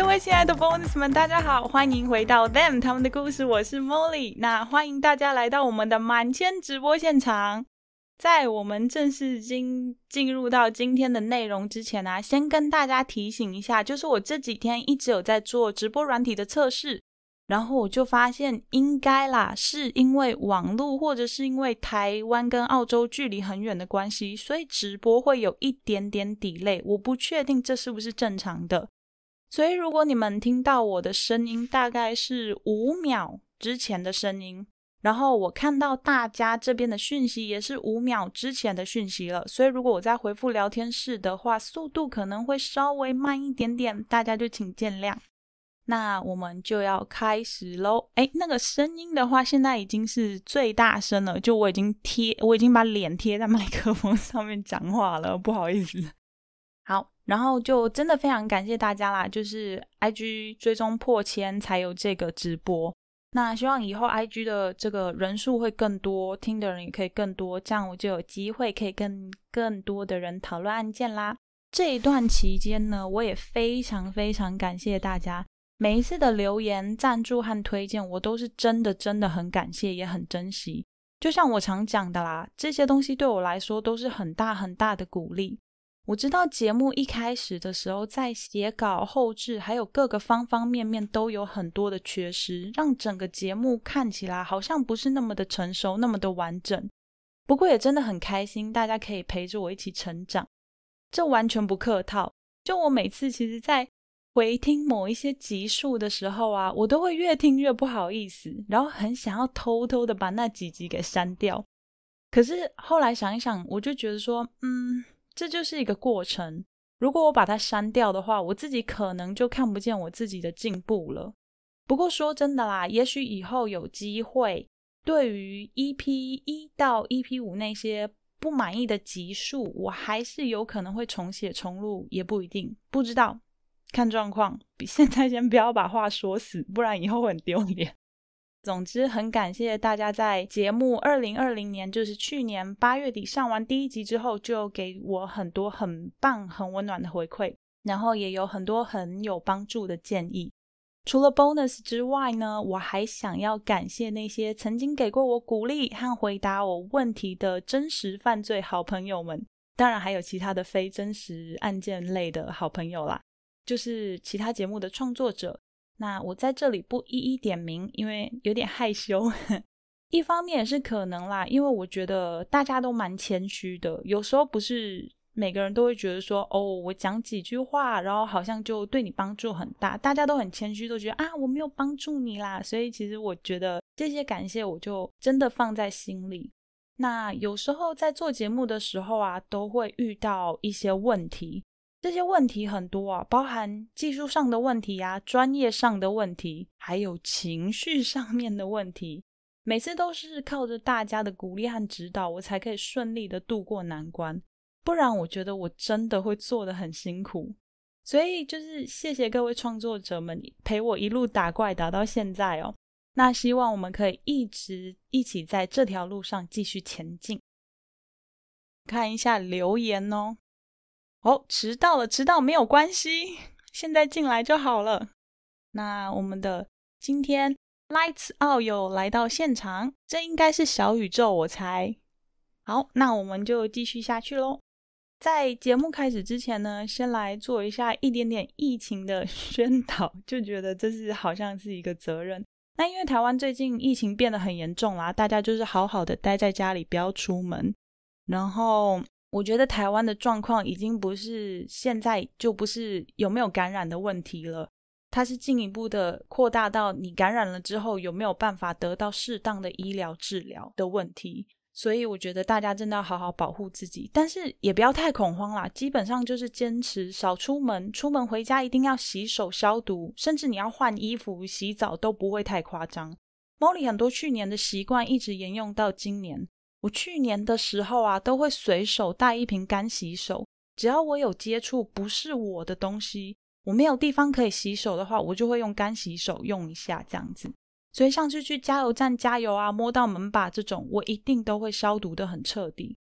各位亲爱的 bonus 们，大家好，欢迎回到 them 他们的故事，我是 Molly。那欢迎大家来到我们的满千直播现场。在我们正式进进入到今天的内容之前呢，先跟大家提醒一下，就是我这几天一直有在做直播软体的测试，然后我就发现应该啦，是因为网络或者是因为台湾跟澳洲距离很远的关系，所以直播会有一点点 delay，我不确定这是不是正常的。所以如果你们听到我的声音，大概是五秒之前的声音。然后我看到大家这边的讯息也是五秒之前的讯息了，所以如果我在回复聊天室的话，速度可能会稍微慢一点点，大家就请见谅。那我们就要开始喽。哎，那个声音的话，现在已经是最大声了，就我已经贴，我已经把脸贴在麦克风上面讲话了，不好意思。好，然后就真的非常感谢大家啦，就是 IG 追踪破千才有这个直播。那希望以后 I G 的这个人数会更多，听的人也可以更多，这样我就有机会可以跟更多的人讨论案件啦。这一段期间呢，我也非常非常感谢大家每一次的留言、赞助和推荐，我都是真的真的很感谢，也很珍惜。就像我常讲的啦，这些东西对我来说都是很大很大的鼓励。我知道节目一开始的时候，在写稿、后置，还有各个方方面面都有很多的缺失，让整个节目看起来好像不是那么的成熟，那么的完整。不过也真的很开心，大家可以陪着我一起成长，这完全不客套。就我每次其实，在回听某一些集数的时候啊，我都会越听越不好意思，然后很想要偷偷的把那几集给删掉。可是后来想一想，我就觉得说，嗯。这就是一个过程。如果我把它删掉的话，我自己可能就看不见我自己的进步了。不过说真的啦，也许以后有机会，对于 EP 一到 EP 五那些不满意的集数，我还是有可能会重写重录，也不一定，不知道，看状况。现在先不要把话说死，不然以后会很丢脸。总之，很感谢大家在节目二零二零年，就是去年八月底上完第一集之后，就给我很多很棒、很温暖的回馈，然后也有很多很有帮助的建议。除了 bonus 之外呢，我还想要感谢那些曾经给过我鼓励和回答我问题的真实犯罪好朋友们，当然还有其他的非真实案件类的好朋友啦，就是其他节目的创作者。那我在这里不一一点名，因为有点害羞。一方面也是可能啦，因为我觉得大家都蛮谦虚的，有时候不是每个人都会觉得说，哦，我讲几句话，然后好像就对你帮助很大。大家都很谦虚，都觉得啊，我没有帮助你啦。所以其实我觉得这些感谢，我就真的放在心里。那有时候在做节目的时候啊，都会遇到一些问题。这些问题很多啊，包含技术上的问题呀、专业上的问题，还有情绪上面的问题。每次都是靠着大家的鼓励和指导，我才可以顺利的度过难关。不然，我觉得我真的会做的很辛苦。所以，就是谢谢各位创作者们陪我一路打怪打到现在哦。那希望我们可以一直一起在这条路上继续前进。看一下留言哦。哦，迟到了，迟到没有关系，现在进来就好了。那我们的今天 Lights Out 有来到现场，这应该是小宇宙，我猜。好，那我们就继续下去喽。在节目开始之前呢，先来做一下一点点疫情的 宣导，就觉得这是好像是一个责任。那因为台湾最近疫情变得很严重啦，大家就是好好的待在家里，不要出门，然后。我觉得台湾的状况已经不是现在就不是有没有感染的问题了，它是进一步的扩大到你感染了之后有没有办法得到适当的医疗治疗的问题。所以我觉得大家真的要好好保护自己，但是也不要太恐慌啦。基本上就是坚持少出门，出门回家一定要洗手消毒，甚至你要换衣服、洗澡都不会太夸张。Molly 很多去年的习惯一直沿用到今年。我去年的时候啊，都会随手带一瓶干洗手。只要我有接触不是我的东西，我没有地方可以洗手的话，我就会用干洗手用一下这样子。所以上次去加油站加油啊，摸到门把这种，我一定都会消毒的很彻底。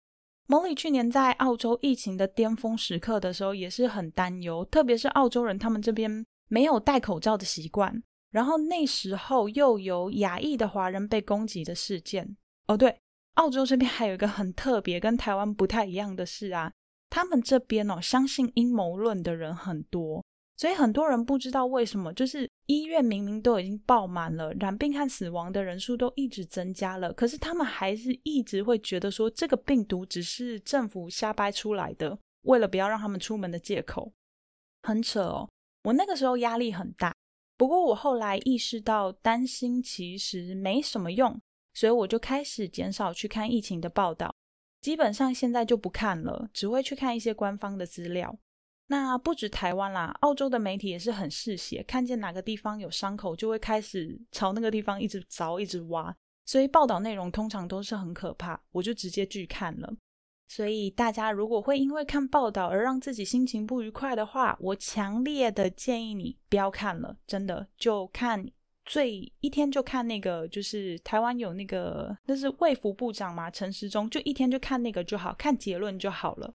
蒙里去年在澳洲疫情的巅峰时刻的时候，也是很担忧，特别是澳洲人他们这边没有戴口罩的习惯。然后那时候又有亚裔的华人被攻击的事件。哦，对，澳洲这边还有一个很特别、跟台湾不太一样的事啊，他们这边哦，相信阴谋论的人很多。所以很多人不知道为什么，就是医院明明都已经爆满了，染病和死亡的人数都一直增加了，可是他们还是一直会觉得说这个病毒只是政府瞎掰出来的，为了不要让他们出门的借口，很扯哦。我那个时候压力很大，不过我后来意识到担心其实没什么用，所以我就开始减少去看疫情的报道，基本上现在就不看了，只会去看一些官方的资料。那不止台湾啦，澳洲的媒体也是很嗜血，看见哪个地方有伤口，就会开始朝那个地方一直凿、一直挖，所以报道内容通常都是很可怕，我就直接拒看了。所以大家如果会因为看报道而让自己心情不愉快的话，我强烈的建议你不要看了，真的就看最一天就看那个，就是台湾有那个那是卫福部长嘛，陈时中，就一天就看那个就好，看结论就好了，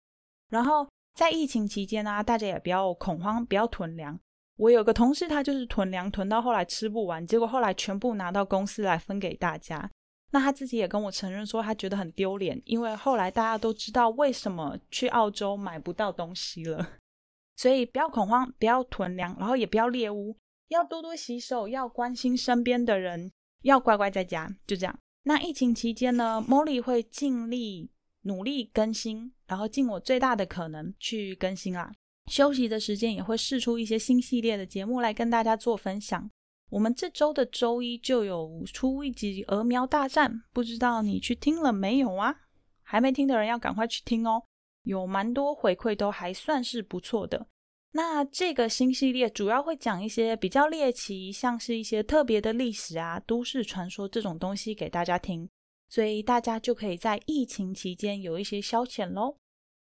然后。在疫情期间呢，大家也不要恐慌，不要囤粮。我有个同事，他就是囤粮囤到后来吃不完，结果后来全部拿到公司来分给大家。那他自己也跟我承认说，他觉得很丢脸，因为后来大家都知道为什么去澳洲买不到东西了。所以不要恐慌，不要囤粮，然后也不要猎物，要多多洗手，要关心身边的人，要乖乖在家。就这样。那疫情期间呢，Molly 会尽力。努力更新，然后尽我最大的可能去更新啦。休息的时间也会试出一些新系列的节目来跟大家做分享。我们这周的周一就有出一集《鹅苗大战》，不知道你去听了没有啊？还没听的人要赶快去听哦，有蛮多回馈都还算是不错的。那这个新系列主要会讲一些比较猎奇，像是一些特别的历史啊、都市传说这种东西给大家听。所以大家就可以在疫情期间有一些消遣喽。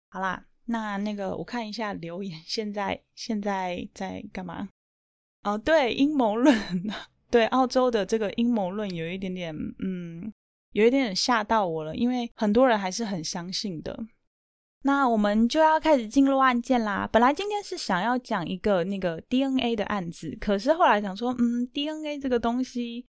好啦，那那个我看一下留言，现在现在在干嘛？哦，对，阴谋论，对澳洲的这个阴谋论有一点点，嗯，有一点点吓到我了，因为很多人还是很相信的。那我们就要开始进入案件啦。本来今天是想要讲一个那个 DNA 的案子，可是后来想说，嗯，DNA 这个东西。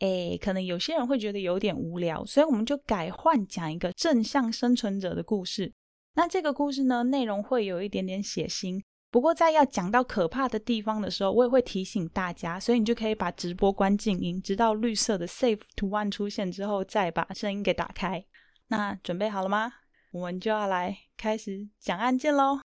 哎，可能有些人会觉得有点无聊，所以我们就改换讲一个正向生存者的故事。那这个故事呢，内容会有一点点血腥，不过在要讲到可怕的地方的时候，我也会提醒大家，所以你就可以把直播关静音，直到绿色的 Safe 图案出现之后，再把声音给打开。那准备好了吗？我们就要来开始讲案件喽。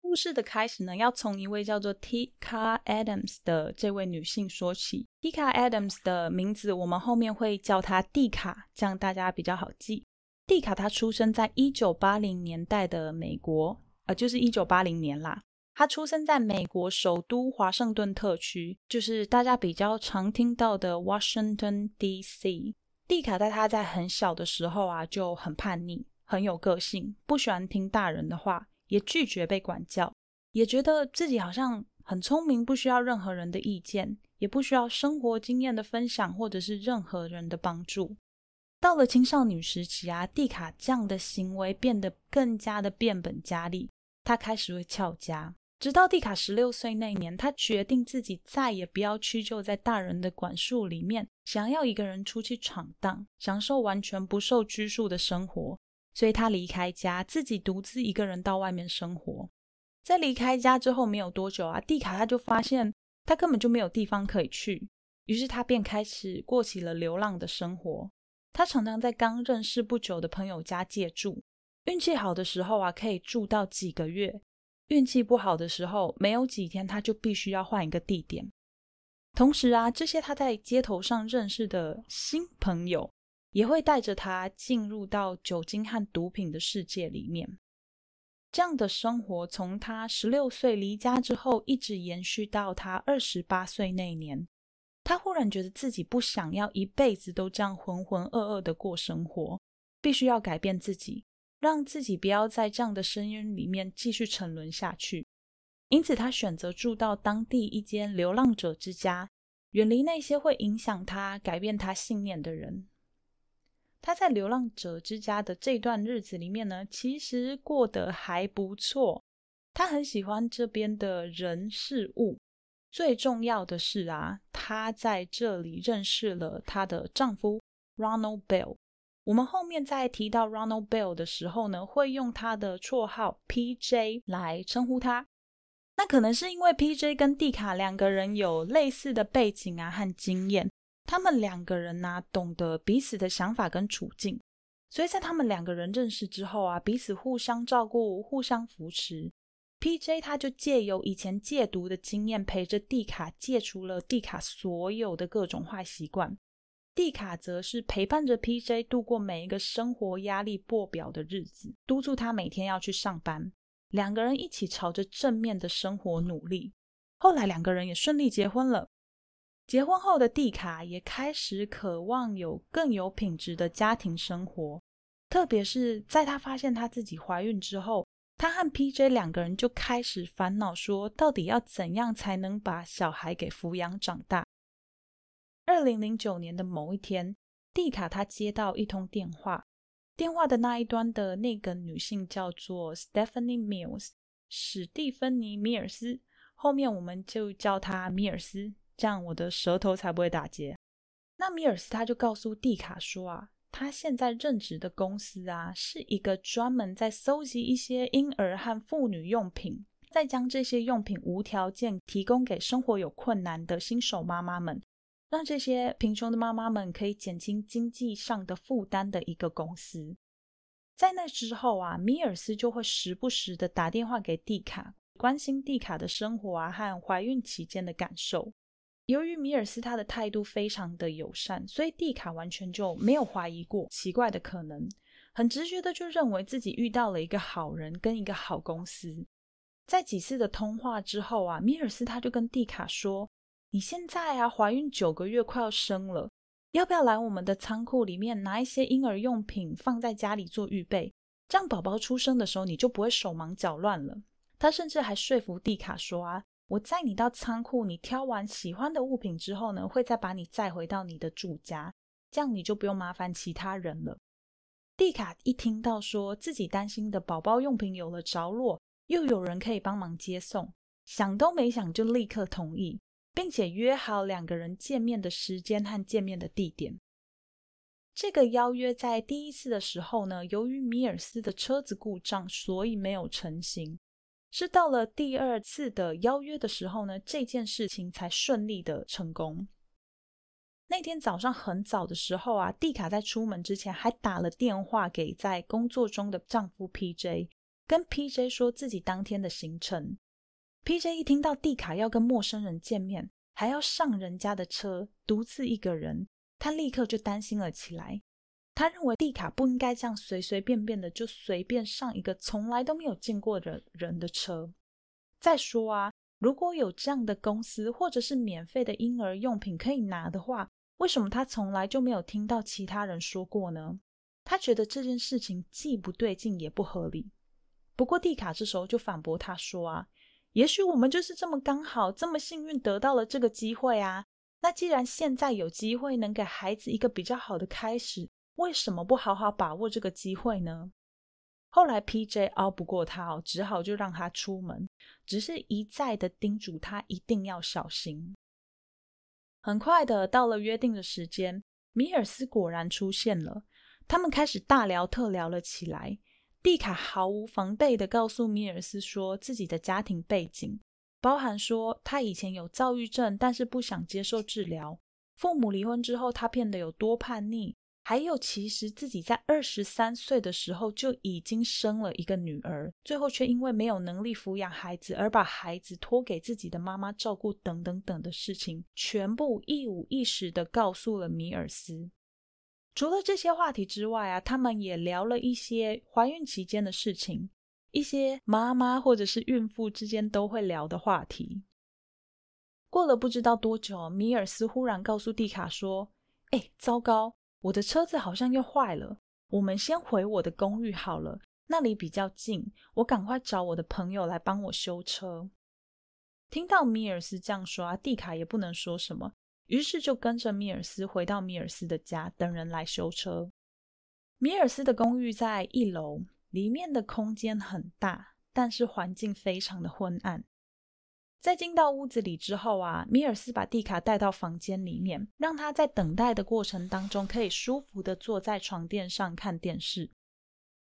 故事的开始呢，要从一位叫做 Tika Adams 的这位女性说起。Tika Adams 的名字，我们后面会叫她蒂卡，这样大家比较好记。蒂卡她出生在一九八零年代的美国，呃，就是一九八零年啦。她出生在美国首都华盛顿特区，就是大家比较常听到的 Washington D.C. 蒂卡在她在很小的时候啊，就很叛逆，很有个性，不喜欢听大人的话。也拒绝被管教，也觉得自己好像很聪明，不需要任何人的意见，也不需要生活经验的分享，或者是任何人的帮助。到了青少年时期啊，蒂卡这样的行为变得更加的变本加厉，他开始会翘家。直到蒂卡十六岁那年，他决定自己再也不要屈就在大人的管束里面，想要一个人出去闯荡，享受完全不受拘束的生活。所以他离开家，自己独自一个人到外面生活。在离开家之后没有多久啊，蒂卡他就发现他根本就没有地方可以去，于是他便开始过起了流浪的生活。他常常在刚认识不久的朋友家借住，运气好的时候啊，可以住到几个月；运气不好的时候，没有几天他就必须要换一个地点。同时啊，这些他在街头上认识的新朋友。也会带着他进入到酒精和毒品的世界里面。这样的生活从他十六岁离家之后，一直延续到他二十八岁那年。他忽然觉得自己不想要一辈子都这样浑浑噩噩的过生活，必须要改变自己，让自己不要在这样的深渊里面继续沉沦下去。因此，他选择住到当地一间流浪者之家，远离那些会影响他、改变他信念的人。他在流浪者之家的这段日子里面呢，其实过得还不错。他很喜欢这边的人事物，最重要的是啊，她在这里认识了她的丈夫 Ronald Bell。我们后面在提到 Ronald Bell 的时候呢，会用他的绰号 PJ 来称呼他。那可能是因为 PJ 跟蒂卡两个人有类似的背景啊和经验，他们两个人呢懂得彼此的想法跟处境，所以在他们两个人认识之后啊，彼此互相照顾、互相扶持。PJ 他就借由以前戒毒的经验，陪着蒂卡戒除了蒂卡所有的各种坏习惯。蒂卡则是陪伴着 PJ 度过每一个生活压力破表的日子，督促他每天要去上班。两个人一起朝着正面的生活努力。后来两个人也顺利结婚了。结婚后的蒂卡也开始渴望有更有品质的家庭生活，特别是在她发现她自己怀孕之后，她和 PJ 两个人就开始烦恼，说到底要怎样才能把小孩给抚养长大。二零零九年的某一天，蒂卡她接到一通电话。电话的那一端的那个女性叫做 Stephanie Mills，史蒂芬妮·米尔斯，后面我们就叫她米尔斯，这样我的舌头才不会打结。那米尔斯他就告诉蒂卡说啊，他现在任职的公司啊，是一个专门在搜集一些婴儿和妇女用品，再将这些用品无条件提供给生活有困难的新手妈妈们。让这些贫穷的妈妈们可以减轻经济上的负担的一个公司。在那之后啊，米尔斯就会时不时的打电话给蒂卡，关心蒂卡的生活啊和怀孕期间的感受。由于米尔斯他的态度非常的友善，所以蒂卡完全就没有怀疑过奇怪的可能，很直觉的就认为自己遇到了一个好人跟一个好公司。在几次的通话之后啊，米尔斯他就跟蒂卡说。你现在啊，怀孕九个月，快要生了，要不要来我们的仓库里面拿一些婴儿用品放在家里做预备？这样宝宝出生的时候你就不会手忙脚乱了。他甚至还说服蒂卡说啊，我载你到仓库，你挑完喜欢的物品之后呢，会再把你载回到你的住家，这样你就不用麻烦其他人了。蒂卡一听到说自己担心的宝宝用品有了着落，又有人可以帮忙接送，想都没想就立刻同意。并且约好两个人见面的时间和见面的地点。这个邀约在第一次的时候呢，由于米尔斯的车子故障，所以没有成行。是到了第二次的邀约的时候呢，这件事情才顺利的成功。那天早上很早的时候啊，蒂卡在出门之前还打了电话给在工作中的丈夫 P.J，跟 P.J 说自己当天的行程。P.J. 一听到蒂卡要跟陌生人见面，还要上人家的车，独自一个人，他立刻就担心了起来。他认为蒂卡不应该这样随随便便的就随便上一个从来都没有见过的人的车。再说啊，如果有这样的公司或者是免费的婴儿用品可以拿的话，为什么他从来就没有听到其他人说过呢？他觉得这件事情既不对劲也不合理。不过蒂卡这时候就反驳他说啊。也许我们就是这么刚好，这么幸运得到了这个机会啊！那既然现在有机会能给孩子一个比较好的开始，为什么不好好把握这个机会呢？后来 P.J. 熬不过他哦，只好就让他出门，只是一再的叮嘱他一定要小心。很快的到了约定的时间，米尔斯果然出现了，他们开始大聊特聊了起来。蒂卡毫无防备的告诉米尔斯说自己的家庭背景，包含说他以前有躁郁症，但是不想接受治疗；父母离婚之后，他变得有多叛逆；还有其实自己在二十三岁的时候就已经生了一个女儿，最后却因为没有能力抚养孩子而把孩子托给自己的妈妈照顾，等等等的事情，全部一五一十的告诉了米尔斯。除了这些话题之外啊，他们也聊了一些怀孕期间的事情，一些妈妈或者是孕妇之间都会聊的话题。过了不知道多久，米尔斯忽然告诉蒂卡说：“哎，糟糕，我的车子好像又坏了，我们先回我的公寓好了，那里比较近，我赶快找我的朋友来帮我修车。”听到米尔斯这样说啊，蒂卡也不能说什么。于是就跟着米尔斯回到米尔斯的家，等人来修车。米尔斯的公寓在一楼，里面的空间很大，但是环境非常的昏暗。在进到屋子里之后啊，米尔斯把蒂卡带到房间里面，让他在等待的过程当中可以舒服的坐在床垫上看电视。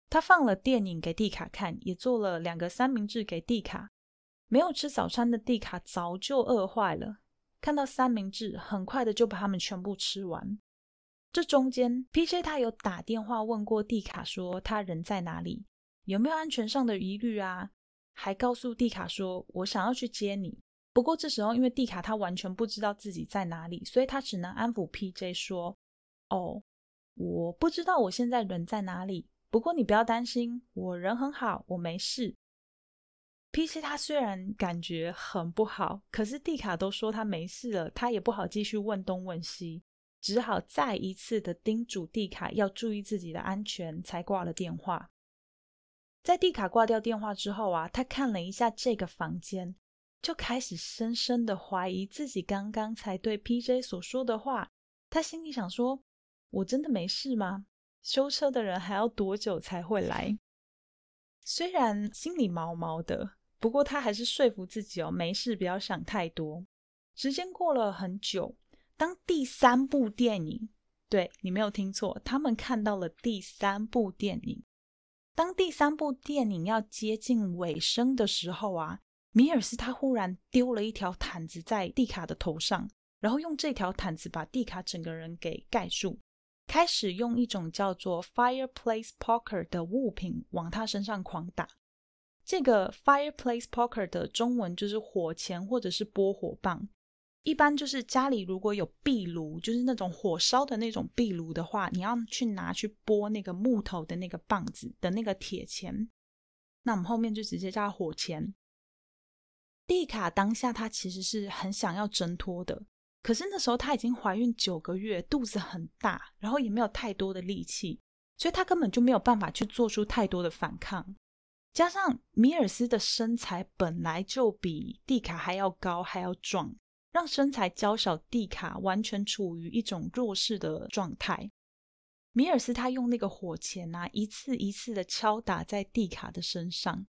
他放了电影给蒂卡看，也做了两个三明治给蒂卡。没有吃早餐的蒂卡早就饿坏了，看到三明治，很快的就把它们全部吃完。这中间，P.J. 他有打电话问过蒂卡，说他人在哪里，有没有安全上的疑虑啊？还告诉蒂卡说：“我想要去接你。”不过这时候，因为蒂卡他完全不知道自己在哪里，所以他只能安抚 P.J. 说：“哦，我不知道我现在人在哪里。不过你不要担心，我人很好，我没事。”P.J. 他虽然感觉很不好，可是蒂卡都说他没事了，他也不好继续问东问西，只好再一次的叮嘱蒂卡要注意自己的安全，才挂了电话。在蒂卡挂掉电话之后啊，他看了一下这个房间，就开始深深的怀疑自己刚刚才对 P.J. 所说的话。他心里想说：“我真的没事吗？修车的人还要多久才会来？”虽然心里毛毛的，不过他还是说服自己哦，没事，不要想太多。时间过了很久，当第三部电影，对你没有听错，他们看到了第三部电影。当第三部电影要接近尾声的时候啊，米尔斯他忽然丢了一条毯子在蒂卡的头上，然后用这条毯子把蒂卡整个人给盖住，开始用一种叫做 fireplace poker 的物品往他身上狂打。这个 fireplace poker 的中文就是火钳或者是拨火棒。一般就是家里如果有壁炉，就是那种火烧的那种壁炉的话，你要去拿去拨那个木头的那个棒子的那个铁钳，那我们后面就直接叫火钳。蒂卡当下她其实是很想要挣脱的，可是那时候她已经怀孕九个月，肚子很大，然后也没有太多的力气，所以她根本就没有办法去做出太多的反抗。加上米尔斯的身材本来就比蒂卡还要高，还要壮。让身材娇小蒂卡完全处于一种弱势的状态。米尔斯他用那个火钳啊，一次一次的敲打在蒂卡的身上，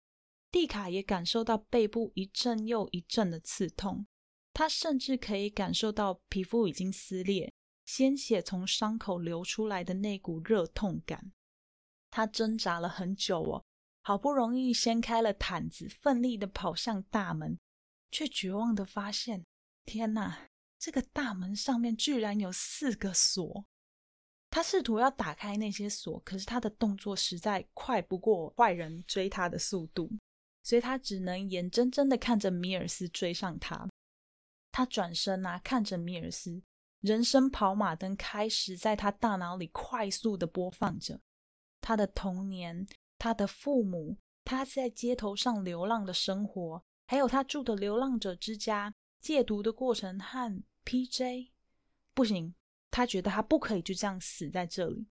蒂卡也感受到背部一阵又一阵的刺痛。他甚至可以感受到皮肤已经撕裂，鲜血从伤口流出来的那股热痛感。他挣扎了很久哦，好不容易掀开了毯子，奋力的跑向大门，却绝望的发现。天哪！这个大门上面居然有四个锁。他试图要打开那些锁，可是他的动作实在快不过坏人追他的速度，所以他只能眼睁睁的看着米尔斯追上他。他转身啊，看着米尔斯，人生跑马灯开始在他大脑里快速的播放着。他的童年，他的父母，他在街头上流浪的生活，还有他住的流浪者之家。戒毒的过程和 P.J. 不行，他觉得他不可以就这样死在这里。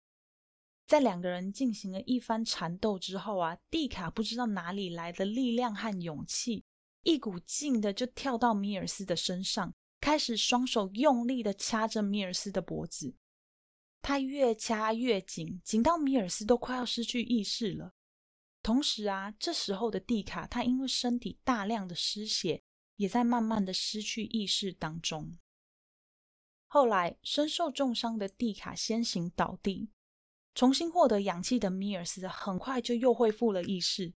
在两个人进行了一番缠斗之后啊，蒂卡不知道哪里来的力量和勇气，一股劲的就跳到米尔斯的身上，开始双手用力的掐着米尔斯的脖子。他越掐越紧，紧到米尔斯都快要失去意识了。同时啊，这时候的蒂卡，他因为身体大量的失血。也在慢慢的失去意识当中。后来，身受重伤的蒂卡先行倒地，重新获得氧气的米尔斯很快就又恢复了意识。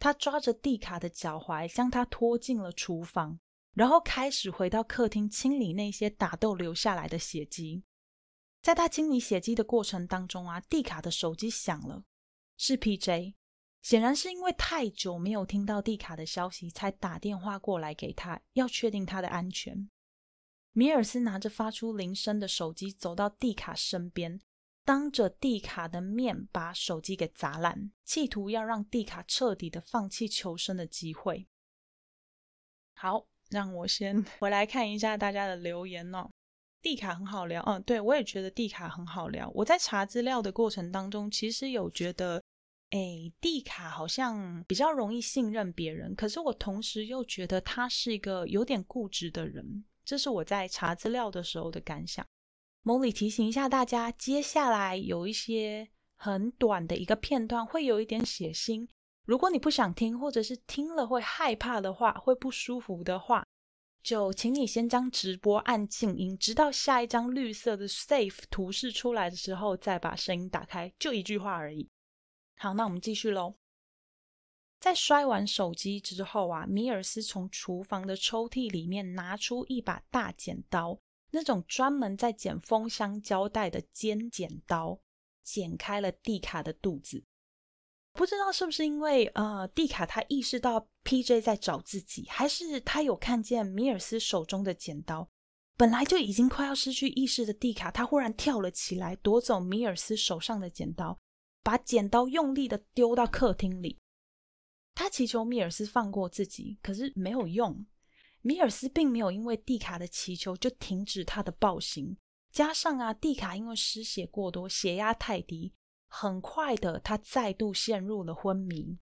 他抓着蒂卡的脚踝，将他拖进了厨房，然后开始回到客厅清理那些打斗留下来的血迹。在他清理血迹的过程当中啊，蒂卡的手机响了，是 P.J。显然是因为太久没有听到蒂卡的消息，才打电话过来给他，要确定他的安全。米尔斯拿着发出铃声的手机走到蒂卡身边，当着蒂卡的面把手机给砸烂，企图要让蒂卡彻底的放弃求生的机会。好，让我先回来看一下大家的留言哦。蒂卡很好聊，嗯，对我也觉得蒂卡很好聊。我在查资料的过程当中，其实有觉得。哎，蒂卡好像比较容易信任别人，可是我同时又觉得他是一个有点固执的人，这是我在查资料的时候的感想。某里提醒一下大家，接下来有一些很短的一个片段，会有一点血腥。如果你不想听，或者是听了会害怕的话，会不舒服的话，就请你先将直播按静音，直到下一张绿色的 Safe 图示出来的时候再把声音打开，就一句话而已。好，那我们继续喽。在摔完手机之后啊，米尔斯从厨房的抽屉里面拿出一把大剪刀，那种专门在剪封箱胶带的尖剪刀，剪开了蒂卡的肚子。不知道是不是因为呃，蒂卡他意识到 P.J 在找自己，还是他有看见米尔斯手中的剪刀？本来就已经快要失去意识的蒂卡，他忽然跳了起来，夺走米尔斯手上的剪刀，把剪刀用力的丢到客厅里。他祈求米尔斯放过自己，可是没有用。米尔斯并没有因为蒂卡的祈求就停止他的暴行，加上啊，蒂卡因为失血过多，血压太低。很快的，他再度陷入了昏迷。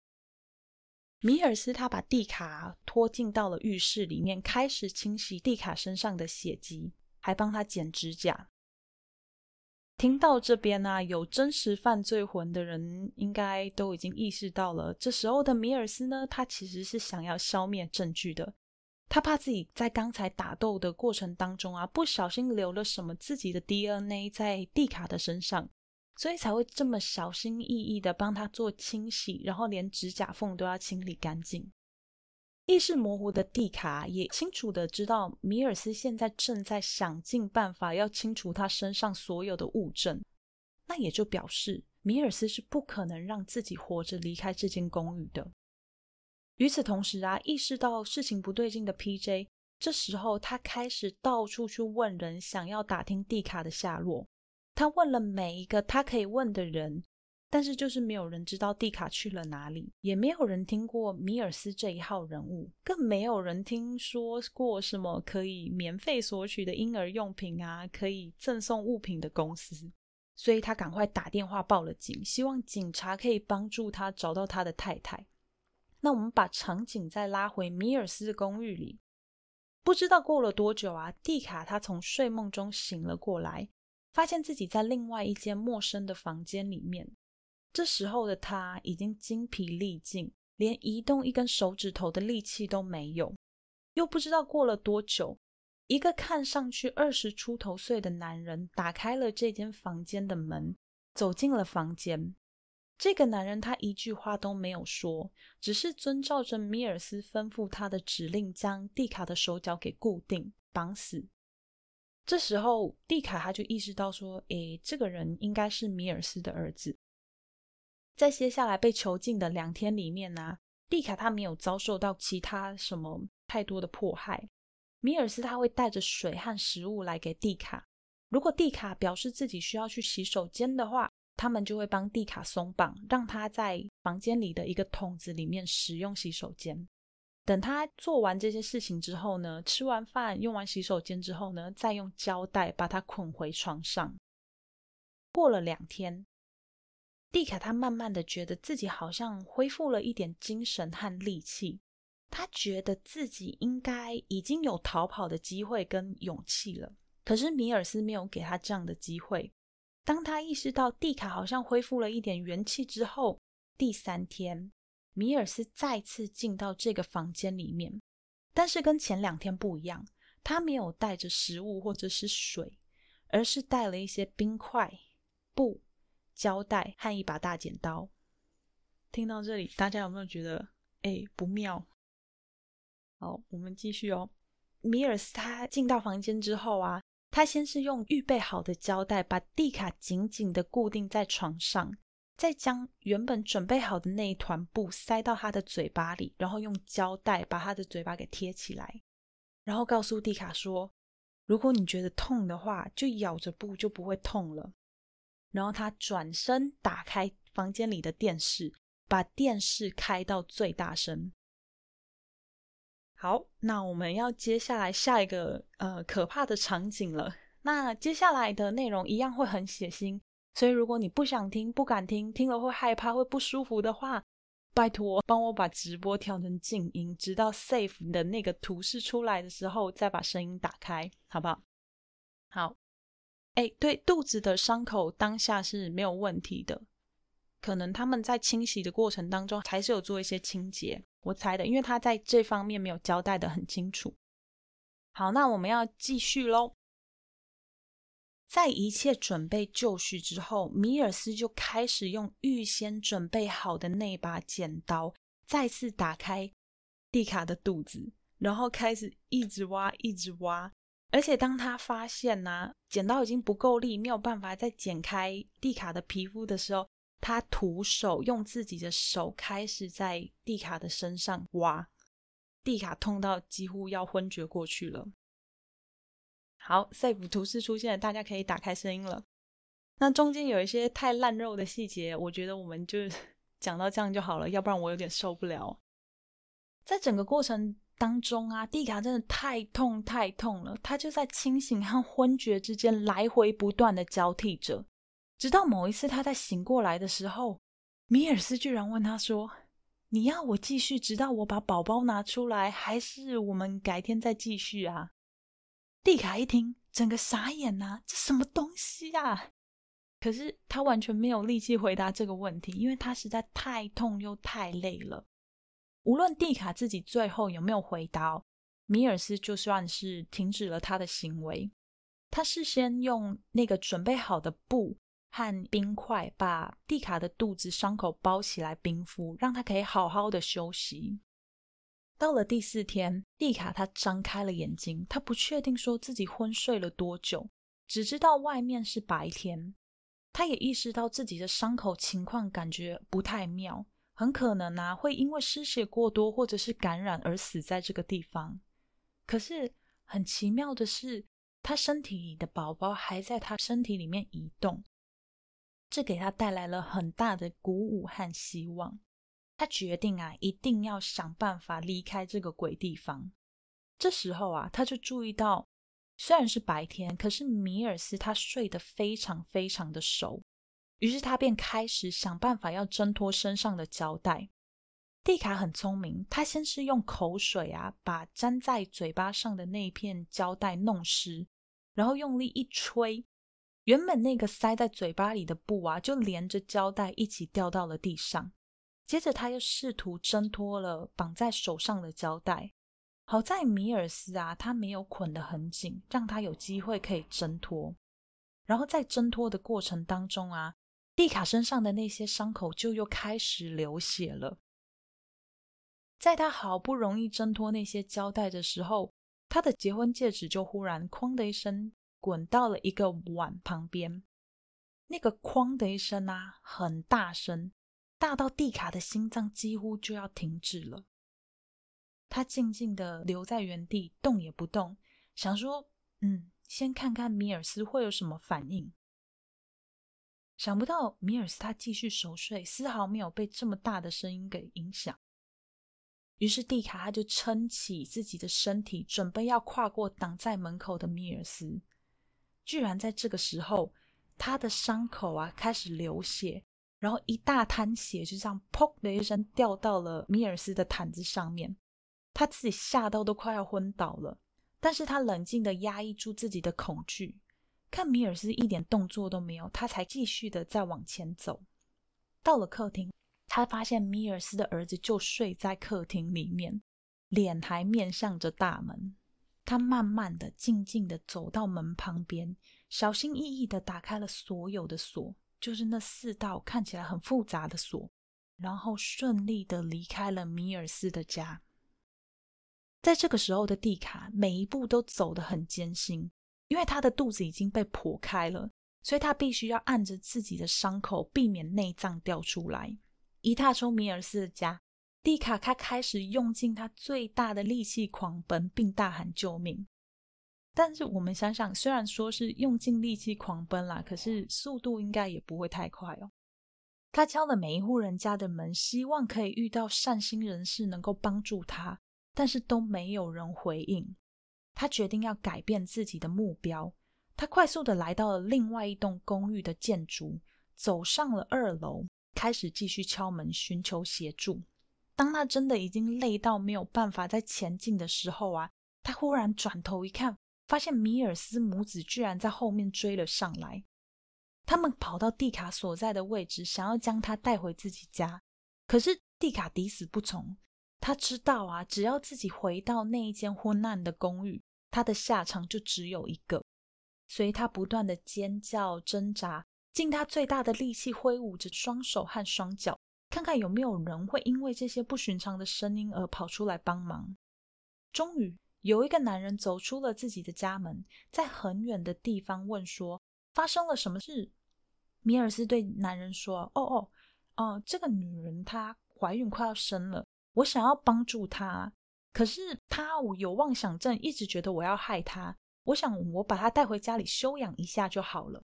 米尔斯他把蒂卡拖进到了浴室里面，开始清洗蒂卡身上的血迹，还帮他剪指甲。听到这边啊，有真实犯罪魂的人应该都已经意识到了，这时候的米尔斯呢，他其实是想要消灭证据的。他怕自己在刚才打斗的过程当中啊，不小心留了什么自己的 DNA 在蒂卡的身上。所以才会这么小心翼翼的帮他做清洗，然后连指甲缝都要清理干净。意识模糊的蒂卡也清楚的知道，米尔斯现在正在想尽办法要清除他身上所有的物证，那也就表示米尔斯是不可能让自己活着离开这间公寓的。与此同时啊，意识到事情不对劲的 P.J. 这时候他开始到处去问人，想要打听蒂卡的下落。他问了每一个他可以问的人，但是就是没有人知道蒂卡去了哪里，也没有人听过米尔斯这一号人物，更没有人听说过什么可以免费索取的婴儿用品啊，可以赠送物品的公司。所以他赶快打电话报了警，希望警察可以帮助他找到他的太太。那我们把场景再拉回米尔斯的公寓里，不知道过了多久啊，蒂卡他从睡梦中醒了过来。发现自己在另外一间陌生的房间里面，这时候的他已经精疲力尽，连移动一根手指头的力气都没有。又不知道过了多久，一个看上去二十出头岁的男人打开了这间房间的门，走进了房间。这个男人他一句话都没有说，只是遵照着米尔斯吩咐他的指令，将蒂卡的手脚给固定绑死。这时候，蒂卡他就意识到说：“诶，这个人应该是米尔斯的儿子。”在接下来被囚禁的两天里面呢，蒂卡他没有遭受到其他什么太多的迫害。米尔斯他会带着水和食物来给蒂卡。如果蒂卡表示自己需要去洗手间的话，他们就会帮蒂卡松绑，让他在房间里的一个桶子里面使用洗手间。等他做完这些事情之后呢，吃完饭、用完洗手间之后呢，再用胶带把他捆回床上。过了两天，蒂卡他慢慢的觉得自己好像恢复了一点精神和力气，他觉得自己应该已经有逃跑的机会跟勇气了。可是米尔斯没有给他这样的机会。当他意识到蒂卡好像恢复了一点元气之后，第三天。米尔斯再次进到这个房间里面，但是跟前两天不一样，他没有带着食物或者是水，而是带了一些冰块、布、胶带和一把大剪刀。听到这里，大家有没有觉得哎不妙？好，我们继续哦。米尔斯他进到房间之后啊，他先是用预备好的胶带把蒂卡紧紧的固定在床上。再将原本准备好的那一团布塞到他的嘴巴里，然后用胶带把他的嘴巴给贴起来，然后告诉蒂卡说：“如果你觉得痛的话，就咬着布就不会痛了。”然后他转身打开房间里的电视，把电视开到最大声。好，那我们要接下来下一个呃可怕的场景了。那接下来的内容一样会很血腥。所以，如果你不想听、不敢听，听了会害怕、会不舒服的话，拜托帮我把直播调成静音，直到 Safe 的那个图示出来的时候再把声音打开，好不好？好。哎，对，肚子的伤口当下是没有问题的，可能他们在清洗的过程当中还是有做一些清洁，我猜的，因为他在这方面没有交代的很清楚。好，那我们要继续喽。在一切准备就绪之后，米尔斯就开始用预先准备好的那把剪刀，再次打开蒂卡的肚子，然后开始一直挖，一直挖。而且当他发现呢，剪刀已经不够力，没有办法再剪开蒂卡的皮肤的时候，他徒手用自己的手开始在蒂卡的身上挖，蒂卡痛到几乎要昏厥过去了。好，save 图示出现了，大家可以打开声音了。那中间有一些太烂肉的细节，我觉得我们就 讲到这样就好了，要不然我有点受不了。在整个过程当中啊，蒂卡真的太痛太痛了，他就在清醒和昏厥之间来回不断的交替着，直到某一次他在醒过来的时候，米尔斯居然问他说：“你要我继续直到我把宝宝拿出来，还是我们改天再继续啊？”蒂卡一听，整个傻眼呐！这什么东西啊？可是他完全没有力气回答这个问题，因为他实在太痛又太累了。无论蒂卡自己最后有没有回答，米尔斯就算是停止了他的行为。他事先用那个准备好的布和冰块，把蒂卡的肚子伤口包起来冰敷，让他可以好好的休息。到了第四天，蒂卡他张开了眼睛，他不确定说自己昏睡了多久，只知道外面是白天。他也意识到自己的伤口情况感觉不太妙，很可能啊会因为失血过多或者是感染而死在这个地方。可是很奇妙的是，他身体里的宝宝还在他身体里面移动，这给他带来了很大的鼓舞和希望。他决定啊，一定要想办法离开这个鬼地方。这时候啊，他就注意到，虽然是白天，可是米尔斯他睡得非常非常的熟。于是他便开始想办法要挣脱身上的胶带。蒂卡很聪明，他先是用口水啊，把粘在嘴巴上的那片胶带弄湿，然后用力一吹，原本那个塞在嘴巴里的布啊，就连着胶带一起掉到了地上。接着，他又试图挣脱了绑在手上的胶带。好在米尔斯啊，他没有捆得很紧，让他有机会可以挣脱。然后在挣脱的过程当中啊，蒂卡身上的那些伤口就又开始流血了。在他好不容易挣脱那些胶带的时候，他的结婚戒指就忽然“哐”的一声滚到了一个碗旁边。那个“哐”的一声啊，很大声。大到蒂卡的心脏几乎就要停止了，他静静的留在原地，动也不动，想说：“嗯，先看看米尔斯会有什么反应。”想不到米尔斯他继续熟睡，丝毫没有被这么大的声音给影响。于是蒂卡他就撑起自己的身体，准备要跨过挡在门口的米尔斯。居然在这个时候，他的伤口啊开始流血。然后一大滩血就这样砰的一声掉到了米尔斯的毯子上面，他自己吓到都快要昏倒了，但是他冷静的压抑住自己的恐惧，看米尔斯一点动作都没有，他才继续的再往前走。到了客厅，他发现米尔斯的儿子就睡在客厅里面，脸还面向着大门。他慢慢的、静静的走到门旁边，小心翼翼的打开了所有的锁。就是那四道看起来很复杂的锁，然后顺利的离开了米尔斯的家。在这个时候的蒂卡，每一步都走得很艰辛，因为他的肚子已经被剖开了，所以他必须要按着自己的伤口，避免内脏掉出来。一踏出米尔斯的家，蒂卡他开始用尽他最大的力气狂奔，并大喊救命。但是我们想想，虽然说是用尽力气狂奔啦，可是速度应该也不会太快哦。他敲了每一户人家的门，希望可以遇到善心人士能够帮助他，但是都没有人回应。他决定要改变自己的目标，他快速的来到了另外一栋公寓的建筑，走上了二楼，开始继续敲门寻求协助。当他真的已经累到没有办法再前进的时候啊，他忽然转头一看。发现米尔斯母子居然在后面追了上来，他们跑到蒂卡所在的位置，想要将他带回自己家。可是蒂卡抵死不从，他知道啊，只要自己回到那一间昏暗的公寓，他的下场就只有一个。所以他不断的尖叫挣扎，尽他最大的力气挥舞着双手和双脚，看看有没有人会因为这些不寻常的声音而跑出来帮忙。终于有一个男人走出了自己的家门，在很远的地方问说：“发生了什么事？”米尔斯对男人说：“哦哦哦，这个女人她怀孕快要生了，我想要帮助她，可是他有妄想症，一直觉得我要害他。”我想，我把他带回家里休养一下就好了。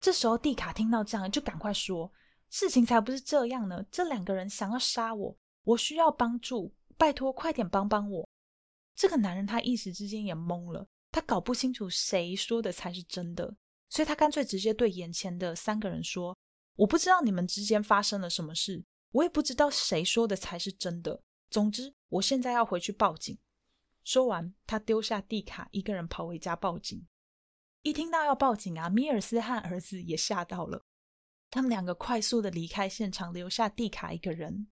这时候，蒂卡听到这样，就赶快说：“事情才不是这样呢！这两个人想要杀我，我需要帮助，拜托，快点帮帮我！”这个男人他一时之间也懵了，他搞不清楚谁说的才是真的，所以他干脆直接对眼前的三个人说：“我不知道你们之间发生了什么事，我也不知道谁说的才是真的。总之，我现在要回去报警。”说完，他丢下蒂卡，一个人跑回家报警。一听到要报警啊，米尔斯和儿子也吓到了。他们两个快速的离开现场，留下蒂卡一个人。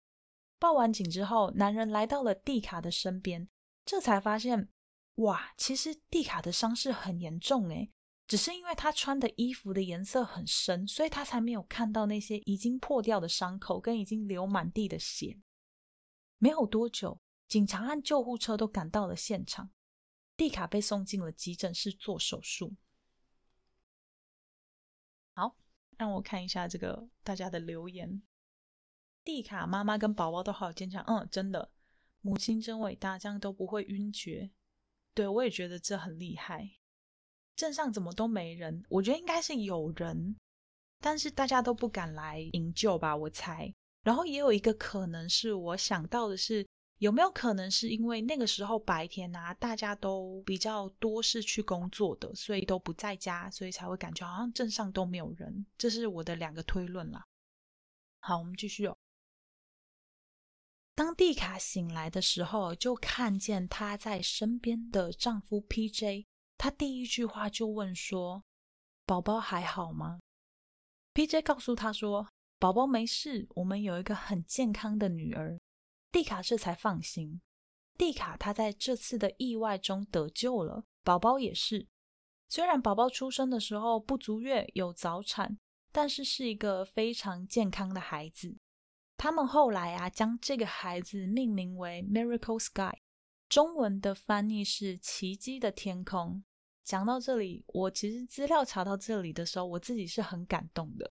报完警之后，男人来到了蒂卡的身边，这才发现，哇，其实蒂卡的伤势很严重诶，只是因为他穿的衣服的颜色很深，所以他才没有看到那些已经破掉的伤口跟已经流满地的血。没有多久。警察和救护车都赶到了现场，蒂卡被送进了急诊室做手术。好，让我看一下这个大家的留言。蒂卡妈妈跟宝宝都好坚强，嗯，真的，母亲真伟大，这样都不会晕厥。对我也觉得这很厉害。镇上怎么都没人？我觉得应该是有人，但是大家都不敢来营救吧，我猜。然后也有一个可能是我想到的是。有没有可能是因为那个时候白天啊，大家都比较多是去工作的，所以都不在家，所以才会感觉好像镇上都没有人？这是我的两个推论啦。好，我们继续哦。当蒂卡醒来的时候，就看见她在身边的丈夫 P.J.，她第一句话就问说：“宝宝还好吗？”P.J. 告诉她说：“宝宝没事，我们有一个很健康的女儿。”蒂卡这才放心。蒂卡她在这次的意外中得救了，宝宝也是。虽然宝宝出生的时候不足月，有早产，但是是一个非常健康的孩子。他们后来啊，将这个孩子命名为 Miracle Sky，中文的翻译是奇迹的天空。讲到这里，我其实资料查到这里的时候，我自己是很感动的。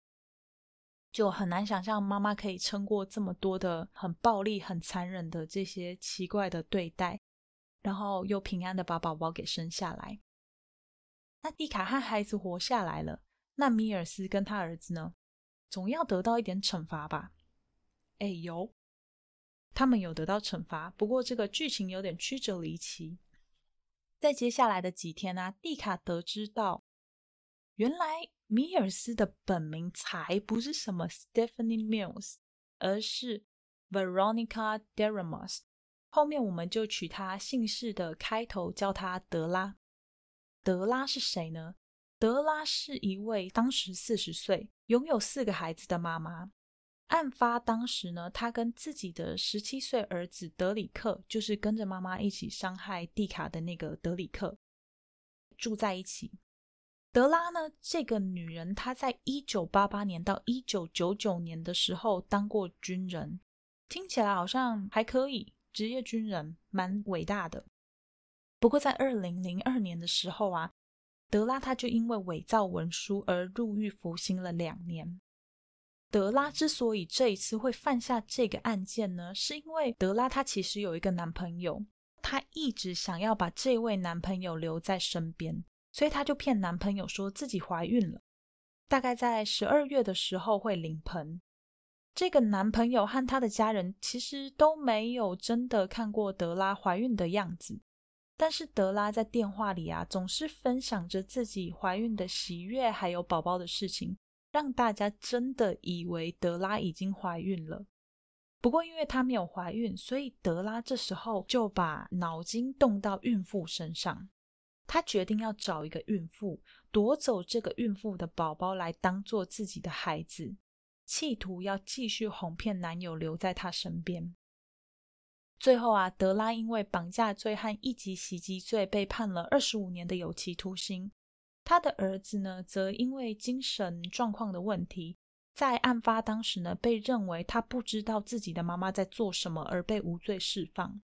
就很难想象妈妈可以撑过这么多的很暴力、很残忍的这些奇怪的对待，然后又平安的把宝宝给生下来。那蒂卡和孩子活下来了，那米尔斯跟他儿子呢？总要得到一点惩罚吧？哎，有，他们有得到惩罚，不过这个剧情有点曲折离奇。在接下来的几天呢，蒂卡得知到，原来。米尔斯的本名才不是什么 Stephanie Mills，而是 Veronica Deramos。后面我们就取他姓氏的开头，叫他德拉。德拉是谁呢？德拉是一位当时四十岁、拥有四个孩子的妈妈。案发当时呢，她跟自己的十七岁儿子德里克，就是跟着妈妈一起伤害蒂卡的那个德里克，住在一起。德拉呢？这个女人，她在一九八八年到一九九九年的时候当过军人，听起来好像还可以，职业军人蛮伟大的。不过在二零零二年的时候啊，德拉她就因为伪造文书而入狱服刑了两年。德拉之所以这一次会犯下这个案件呢，是因为德拉她其实有一个男朋友，她一直想要把这位男朋友留在身边。所以她就骗男朋友说自己怀孕了，大概在十二月的时候会临盆。这个男朋友和他的家人其实都没有真的看过德拉怀孕的样子，但是德拉在电话里啊总是分享着自己怀孕的喜悦，还有宝宝的事情，让大家真的以为德拉已经怀孕了。不过因为她没有怀孕，所以德拉这时候就把脑筋动到孕妇身上。她决定要找一个孕妇，夺走这个孕妇的宝宝来当做自己的孩子，企图要继续哄骗男友留在她身边。最后啊，德拉因为绑架罪和一级袭击罪被判了二十五年的有期徒刑。他的儿子呢，则因为精神状况的问题，在案发当时呢，被认为他不知道自己的妈妈在做什么，而被无罪释放。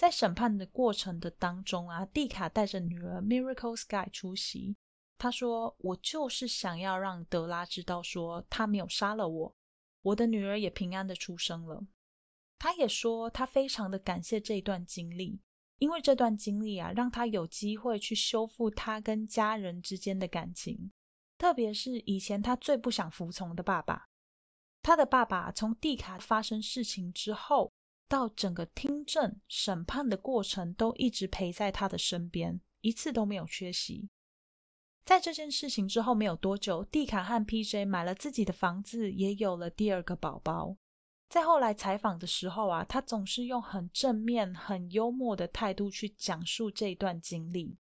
在审判的过程的当中啊，蒂卡带着女儿 Miracle Sky 出席。他说：“我就是想要让德拉知道，说他没有杀了我，我的女儿也平安的出生了。”他也说，他非常的感谢这段经历。因为这段经历啊，让他有机会去修复他跟家人之间的感情，特别是以前他最不想服从的爸爸。他的爸爸从蒂卡发生事情之后，到整个听证审判的过程，都一直陪在他的身边，一次都没有缺席。在这件事情之后没有多久，蒂卡和 P.J. 买了自己的房子，也有了第二个宝宝。在后来采访的时候啊，他总是用很正面、很幽默的态度去讲述这段经历。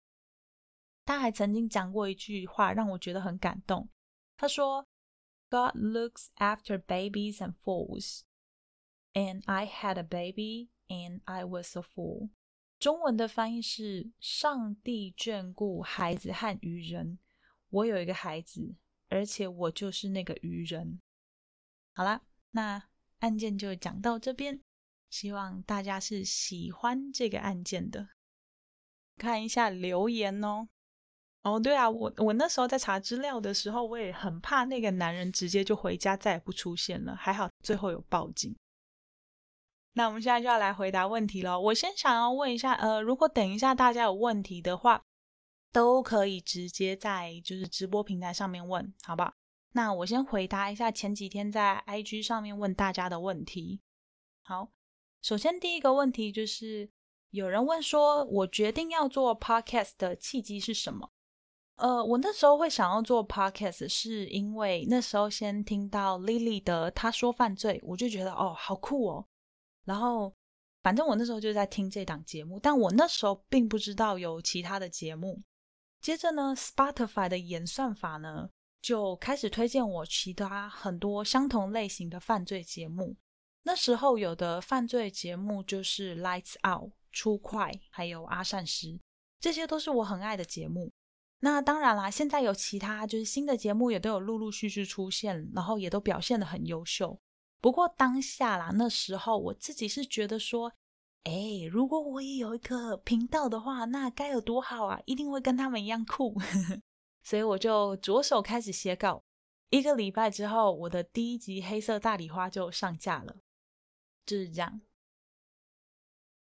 他还曾经讲过一句话，让我觉得很感动。他说：“God looks after babies and fools, and I had a baby and I was a fool。”中文的翻译是：“上帝眷顾孩子和愚人，我有一个孩子，而且我就是那个愚人。”好了，那。案件就讲到这边，希望大家是喜欢这个案件的。看一下留言哦。哦，对啊，我我那时候在查资料的时候，我也很怕那个男人直接就回家再也不出现了。还好最后有报警。那我们现在就要来回答问题了。我先想要问一下，呃，如果等一下大家有问题的话，都可以直接在就是直播平台上面问，好不好？那我先回答一下前几天在 IG 上面问大家的问题。好，首先第一个问题就是有人问说，我决定要做 Podcast 的契机是什么？呃，我那时候会想要做 Podcast，是因为那时候先听到 Lily 的他说犯罪，我就觉得哦，好酷哦。然后反正我那时候就在听这档节目，但我那时候并不知道有其他的节目。接着呢，Spotify 的演算法呢？就开始推荐我其他很多相同类型的犯罪节目。那时候有的犯罪节目就是《Lights Out》、出快，还有阿善师，这些都是我很爱的节目。那当然啦，现在有其他就是新的节目也都有陆陆续续出现，然后也都表现的很优秀。不过当下啦，那时候我自己是觉得说，哎，如果我也有一个频道的话，那该有多好啊！一定会跟他们一样酷。所以我就着手开始写稿，一个礼拜之后，我的第一集《黑色大礼花》就上架了，就是这样。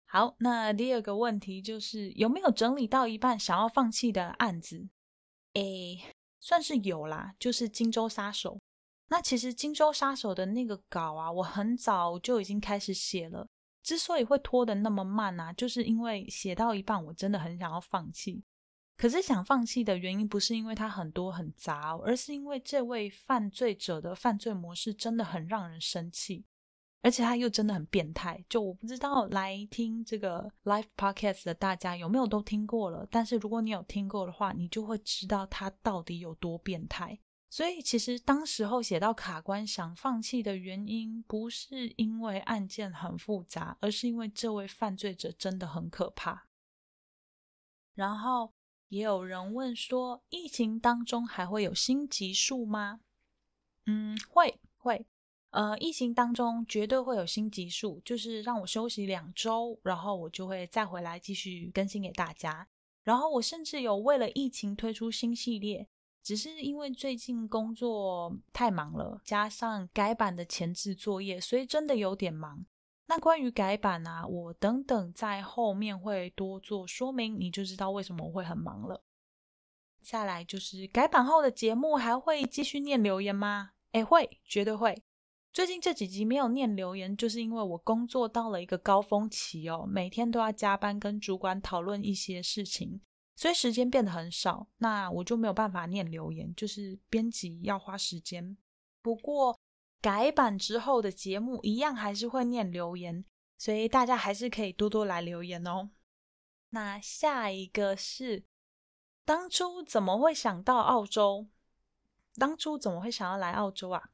好，那第二个问题就是有没有整理到一半想要放弃的案子？诶，算是有啦，就是《荆州杀手》。那其实《荆州杀手》的那个稿啊，我很早就已经开始写了。之所以会拖得那么慢啊，就是因为写到一半，我真的很想要放弃。可是想放弃的原因不是因为它很多很杂，而是因为这位犯罪者的犯罪模式真的很让人生气，而且他又真的很变态。就我不知道来听这个 live podcast 的大家有没有都听过了，但是如果你有听过的话，你就会知道他到底有多变态。所以其实当时候写到卡关想放弃的原因，不是因为案件很复杂，而是因为这位犯罪者真的很可怕。然后。也有人问说，疫情当中还会有新集数吗？嗯，会会，呃，疫情当中绝对会有新集数，就是让我休息两周，然后我就会再回来继续更新给大家。然后我甚至有为了疫情推出新系列，只是因为最近工作太忙了，加上改版的前置作业，所以真的有点忙。那关于改版啊，我等等在后面会多做说明，你就知道为什么我会很忙了。再来就是改版后的节目还会继续念留言吗？哎，会，绝对会。最近这几集没有念留言，就是因为我工作到了一个高峰期哦，每天都要加班跟主管讨论一些事情，所以时间变得很少，那我就没有办法念留言，就是编辑要花时间。不过。改版之后的节目一样还是会念留言，所以大家还是可以多多来留言哦。那下一个是当初怎么会想到澳洲？当初怎么会想要来澳洲啊？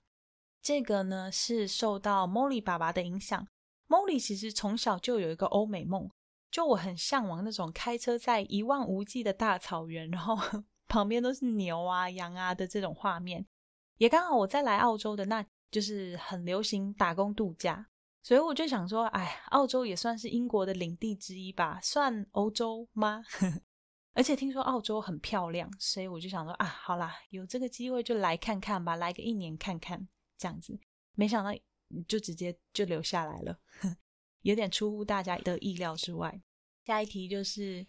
这个呢是受到 Molly 爸爸的影响。Molly 其实从小就有一个欧美梦，就我很向往那种开车在一望无际的大草原，然后 旁边都是牛啊、羊啊的这种画面。也刚好我在来澳洲的那，就是很流行打工度假，所以我就想说，哎，澳洲也算是英国的领地之一吧，算欧洲吗？而且听说澳洲很漂亮，所以我就想说啊，好啦，有这个机会就来看看吧，来个一年看看这样子。没想到就直接就留下来了，有点出乎大家的意料之外。下一题就是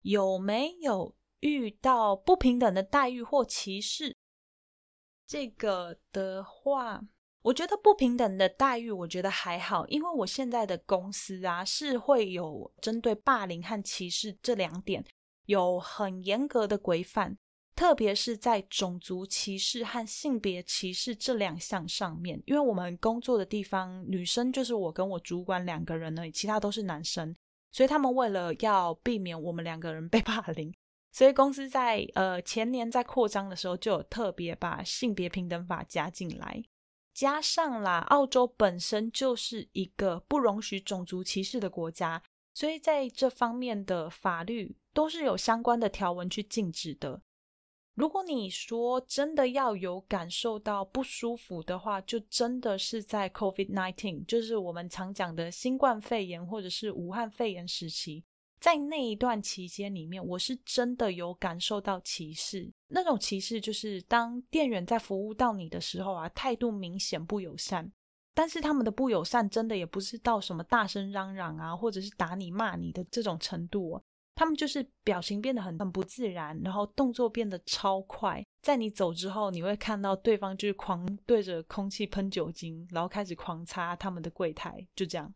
有没有遇到不平等的待遇或歧视？这个的话，我觉得不平等的待遇，我觉得还好，因为我现在的公司啊是会有针对霸凌和歧视这两点有很严格的规范，特别是在种族歧视和性别歧视这两项上面，因为我们工作的地方女生就是我跟我主管两个人呢，其他都是男生，所以他们为了要避免我们两个人被霸凌。所以公司在呃前年在扩张的时候，就有特别把性别平等法加进来，加上啦，澳洲本身就是一个不容许种族歧视的国家，所以在这方面的法律都是有相关的条文去禁止的。如果你说真的要有感受到不舒服的话，就真的是在 COVID-19，就是我们常讲的新冠肺炎或者是武汉肺炎时期。在那一段期间里面，我是真的有感受到歧视。那种歧视就是当店员在服务到你的时候啊，态度明显不友善。但是他们的不友善真的也不是到什么大声嚷嚷啊，或者是打你骂你的这种程度。他们就是表情变得很很不自然，然后动作变得超快。在你走之后，你会看到对方就是狂对着空气喷酒精，然后开始狂擦他们的柜台，就这样。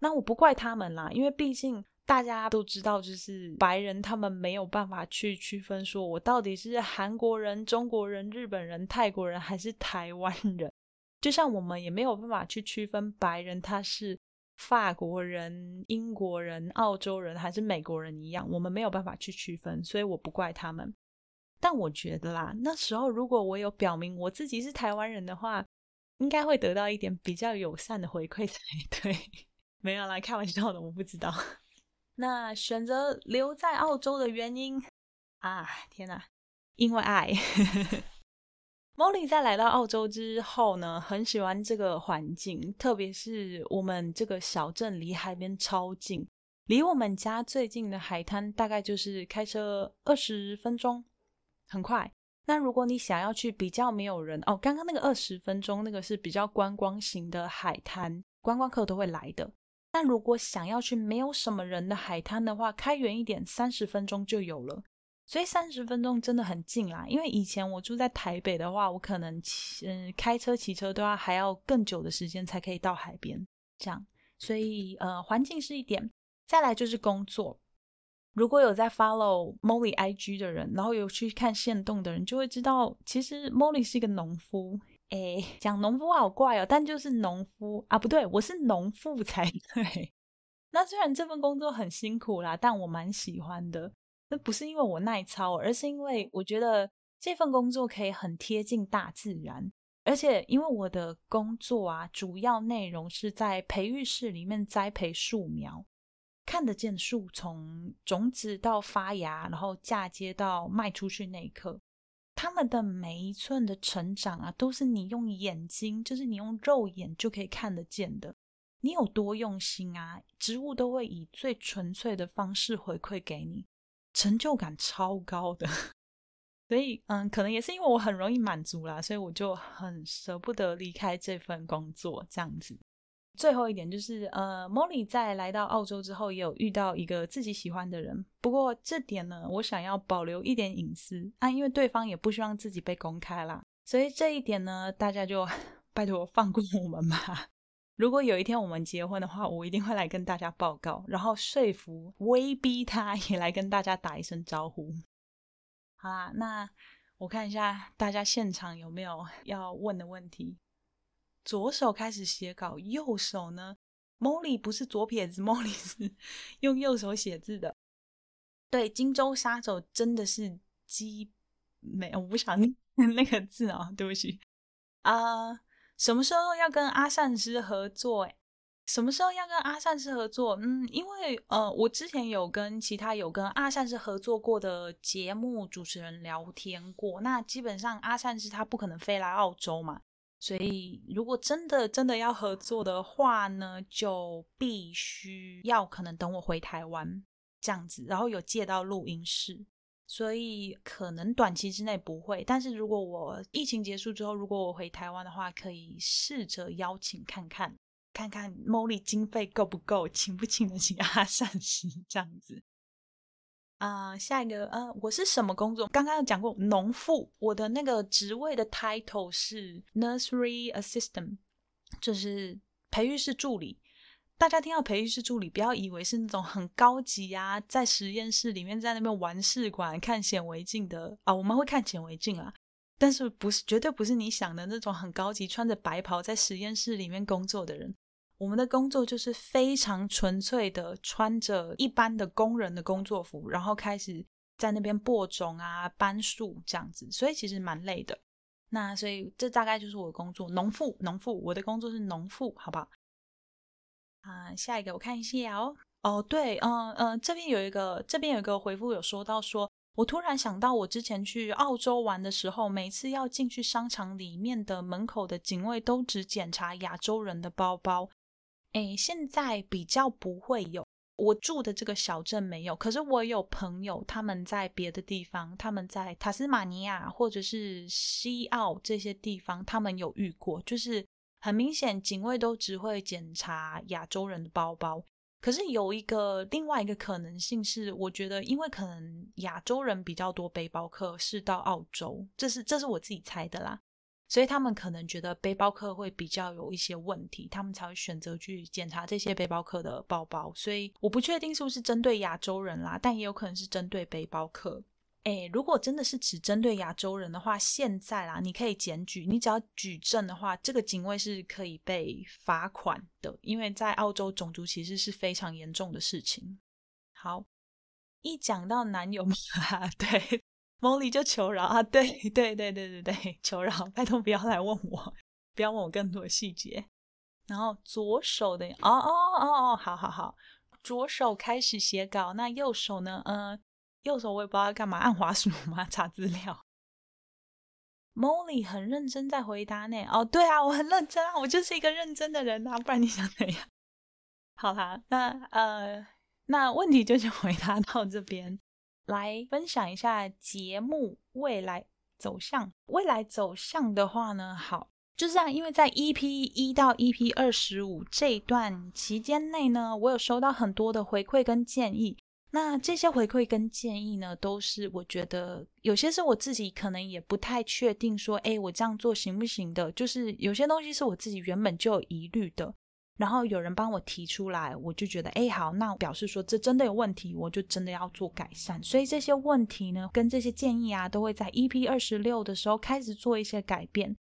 那我不怪他们啦，因为毕竟。大家都知道，就是白人他们没有办法去区分，说我到底是韩国人、中国人、日本人、泰国人还是台湾人。就像我们也没有办法去区分白人他是法国人、英国人、澳洲人还是美国人一样，我们没有办法去区分，所以我不怪他们。但我觉得啦，那时候如果我有表明我自己是台湾人的话，应该会得到一点比较友善的回馈才对。没有啦，开玩笑的，我不知道。那选择留在澳洲的原因啊，天哪，因为爱。Molly 在来到澳洲之后呢，很喜欢这个环境，特别是我们这个小镇离海边超近，离我们家最近的海滩大概就是开车二十分钟，很快。那如果你想要去比较没有人哦，刚刚那个二十分钟那个是比较观光型的海滩，观光客都会来的。但如果想要去没有什么人的海滩的话，开远一点，三十分钟就有了。所以三十分钟真的很近啦。因为以前我住在台北的话，我可能嗯开车、骑车都要还要更久的时间才可以到海边。这样，所以呃环境是一点。再来就是工作。如果有在 follow Molly IG 的人，然后有去看线动的人，就会知道其实 Molly 是一个农夫。哎，讲农夫好怪哦，但就是农夫啊，不对，我是农妇才对。那虽然这份工作很辛苦啦，但我蛮喜欢的。那不是因为我耐操，而是因为我觉得这份工作可以很贴近大自然，而且因为我的工作啊，主要内容是在培育室里面栽培树苗，看得见树从种子到发芽，然后嫁接到卖出去那一刻。他们的每一寸的成长啊，都是你用眼睛，就是你用肉眼就可以看得见的。你有多用心啊，植物都会以最纯粹的方式回馈给你，成就感超高的。所以，嗯，可能也是因为我很容易满足啦，所以我就很舍不得离开这份工作，这样子。最后一点就是，呃，Molly 在来到澳洲之后，也有遇到一个自己喜欢的人。不过这点呢，我想要保留一点隐私啊，因为对方也不希望自己被公开啦。所以这一点呢，大家就 拜托放过我们吧。如果有一天我们结婚的话，我一定会来跟大家报告，然后说服、威逼他也来跟大家打一声招呼。好啦，那我看一下大家现场有没有要问的问题。左手开始写稿，右手呢？Molly 不是左撇子，Molly 是 用右手写字的。对，荆州杀手真的是鸡没？我不想念 那个字啊，对不起啊。什么时候要跟阿善师合作？哎什么时候要跟阿善师合作？嗯，因为呃，我之前有跟其他有跟阿善师合作过的节目主持人聊天过。那基本上阿善师他不可能飞来澳洲嘛，所以如果真的真的要合作的话呢，就必须要可能等我回台湾这样子，然后有借到录音室，所以可能短期之内不会。但是如果我疫情结束之后，如果我回台湾的话，可以试着邀请看看。看看 Molly 经费够不够，请不请得起阿善师这样子啊？下一个，呃，我是什么工作？刚刚有讲过，农妇。我的那个职位的 title 是 Nursery Assistant，就是培育室助理。大家听到培育室助理，不要以为是那种很高级啊，在实验室里面在那边玩试管、看显微镜的啊。我们会看显微镜啊。但是不是绝对不是你想的那种很高级，穿着白袍在实验室里面工作的人。我们的工作就是非常纯粹的，穿着一般的工人的工作服，然后开始在那边播种啊、搬树这样子，所以其实蛮累的。那所以这大概就是我的工作，农妇，农妇，我的工作是农妇，好不好？啊，下一个我看一下哦。哦，对，嗯嗯，这边有一个，这边有一个回复有说到说，我突然想到我之前去澳洲玩的时候，每次要进去商场里面的门口的警卫都只检查亚洲人的包包。哎，现在比较不会有，我住的这个小镇没有。可是我有朋友，他们在别的地方，他们在塔斯马尼亚或者是西澳这些地方，他们有遇过。就是很明显，警卫都只会检查亚洲人的包包。可是有一个另外一个可能性是，我觉得因为可能亚洲人比较多，背包客是到澳洲，这是这是我自己猜的啦。所以他们可能觉得背包客会比较有一些问题，他们才会选择去检查这些背包客的包包。所以我不确定是不是针对亚洲人啦，但也有可能是针对背包客。哎，如果真的是只针对亚洲人的话，现在啦，你可以检举，你只要举证的话，这个警卫是可以被罚款的，因为在澳洲种族歧视是非常严重的事情。好，一讲到男友嘛，对。Molly 就求饶啊！对对对对对对，求饶，拜托不要来问我，不要问我更多细节。然后左手的，哦哦哦哦，好好好，左手开始写稿，那右手呢？嗯，右手我也不知道要干嘛，按滑鼠吗？查资料。Molly 很认真在回答呢。哦，对啊，我很认真啊，我就是一个认真的人啊，不然你想怎样？好啦，那呃，那问题就先回答到这边。来分享一下节目未来走向。未来走向的话呢，好，就这样。因为在 EP 一到 EP 二十五这段期间内呢，我有收到很多的回馈跟建议。那这些回馈跟建议呢，都是我觉得有些是我自己可能也不太确定，说，哎，我这样做行不行的？就是有些东西是我自己原本就有疑虑的。然后有人帮我提出来，我就觉得，哎，好，那表示说这真的有问题，我就真的要做改善。所以这些问题呢，跟这些建议啊，都会在 EP 二十六的时候开始做一些改变。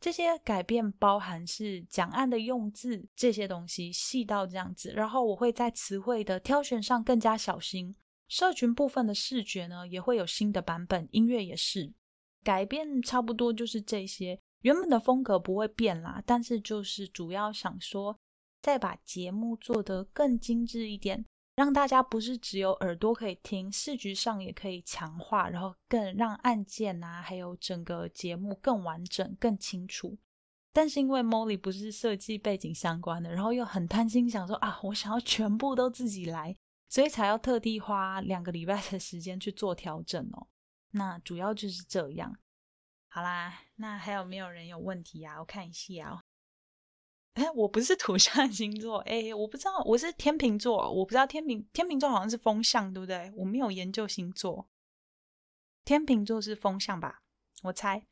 这些改变包含是讲案的用字这些东西细到这样子，然后我会在词汇的挑选上更加小心。社群部分的视觉呢，也会有新的版本，音乐也是改变，差不多就是这些。原本的风格不会变啦，但是就是主要想说。再把节目做得更精致一点，让大家不是只有耳朵可以听，视觉上也可以强化，然后更让案件啊，还有整个节目更完整、更清楚。但是因为 Molly 不是设计背景相关的，然后又很贪心，想说啊，我想要全部都自己来，所以才要特地花两个礼拜的时间去做调整哦。那主要就是这样。好啦，那还有没有人有问题啊？我看一下。哎，我不是土象星座，哎，我不知道，我是天秤座，我不知道天秤天秤座好像是风象，对不对？我没有研究星座，天秤座是风象吧？我猜。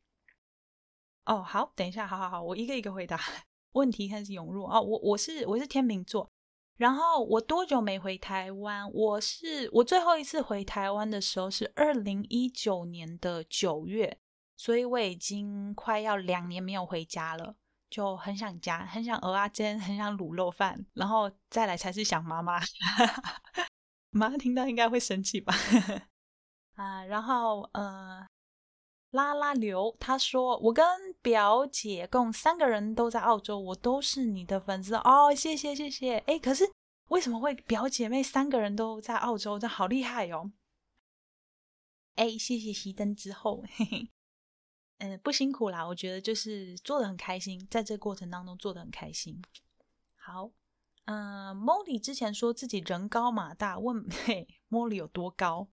哦，好，等一下，好好好，我一个一个回答 问题开始涌入哦。我我是我是天秤座，然后我多久没回台湾？我是我最后一次回台湾的时候是二零一九年的九月，所以我已经快要两年没有回家了。就很想家，很想鹅啊煎，很想卤肉饭，然后再来才是想妈妈。妈听到应该会生气吧？啊，然后呃，拉拉流他说，我跟表姐共三个人都在澳洲，我都是你的粉丝哦，谢谢谢谢。哎，可是为什么会表姐妹三个人都在澳洲？这好厉害哦！哎，谢谢熄灯之后，嘿嘿，嗯，不辛苦啦，我觉得就是做的很开心，在这过程当中做的很开心。好，嗯，Molly 之前说自己人高马大，问 嘿，Molly 有多高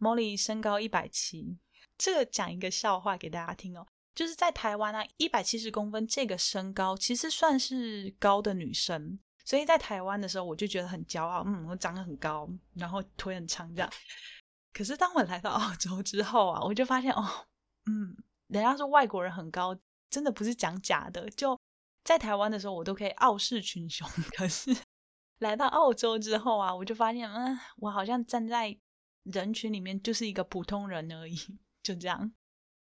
？Molly 身高一百七。这个讲一个笑话给大家听哦，就是在台湾啊，一百七十公分这个身高其实算是高的女生，所以在台湾的时候我就觉得很骄傲，嗯，我长得很高，然后腿很长这样。可是当我来到澳洲之后啊，我就发现哦，嗯，人家说外国人很高，真的不是讲假的。就在台湾的时候，我都可以傲视群雄，可是来到澳洲之后啊，我就发现，嗯，我好像站在人群里面就是一个普通人而已。就这样，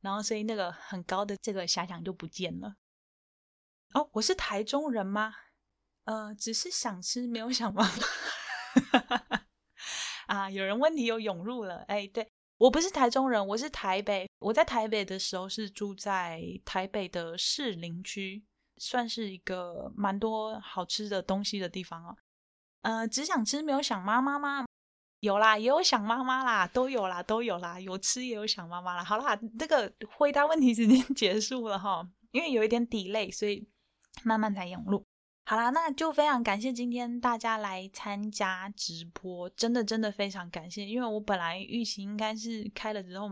然后所以那个很高的这个遐想就不见了。哦，我是台中人吗？呃，只是想吃，没有想妈妈。啊，有人问题又涌入了。哎，对我不是台中人，我是台北。我在台北的时候是住在台北的士林区，算是一个蛮多好吃的东西的地方哦。呃，只想吃，没有想妈妈吗？有啦，也有想妈妈啦，都有啦，都有啦，有吃也有想妈妈啦。好啦，这个回答问题时间 结束了哈，因为有一点底累所以慢慢才涌入。好啦，那就非常感谢今天大家来参加直播，真的真的非常感谢，因为我本来预期应该是开了之后，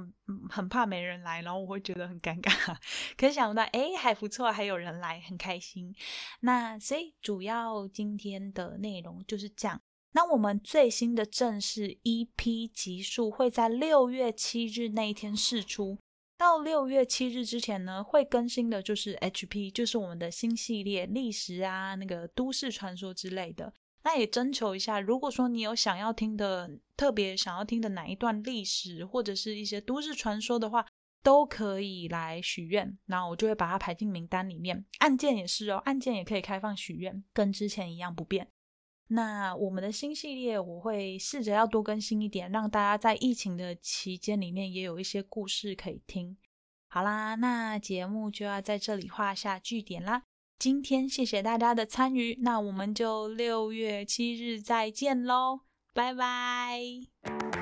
很怕没人来，然后我会觉得很尴尬，可是想不到，哎，还不错，还有人来，很开心。那所以主要今天的内容就是这样。那我们最新的正式 EP 集数会在六月七日那一天试出。到六月七日之前呢，会更新的就是 HP，就是我们的新系列历史啊，那个都市传说之类的。那也征求一下，如果说你有想要听的，特别想要听的哪一段历史或者是一些都市传说的话，都可以来许愿，然后我就会把它排进名单里面。案件也是哦，案件也可以开放许愿，跟之前一样不变。那我们的新系列，我会试着要多更新一点，让大家在疫情的期间里面也有一些故事可以听。好啦，那节目就要在这里画下句点啦。今天谢谢大家的参与，那我们就六月七日再见喽，拜拜。